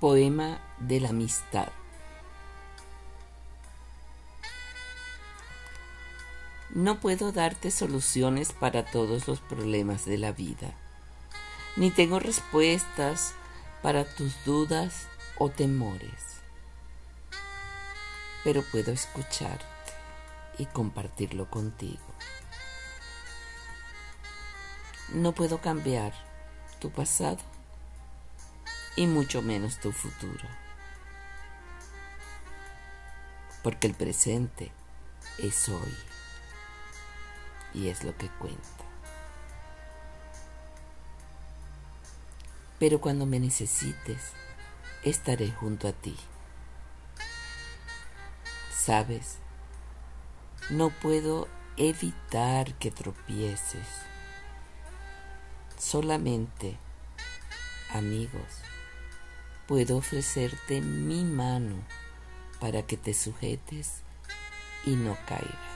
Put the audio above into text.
Poema de la amistad. No puedo darte soluciones para todos los problemas de la vida, ni tengo respuestas para tus dudas o temores, pero puedo escucharte y compartirlo contigo. No puedo cambiar tu pasado y mucho menos tu futuro. Porque el presente es hoy y es lo que cuenta. Pero cuando me necesites, estaré junto a ti. Sabes, no puedo evitar que tropieces. Solamente, amigos, puedo ofrecerte mi mano para que te sujetes y no caigas.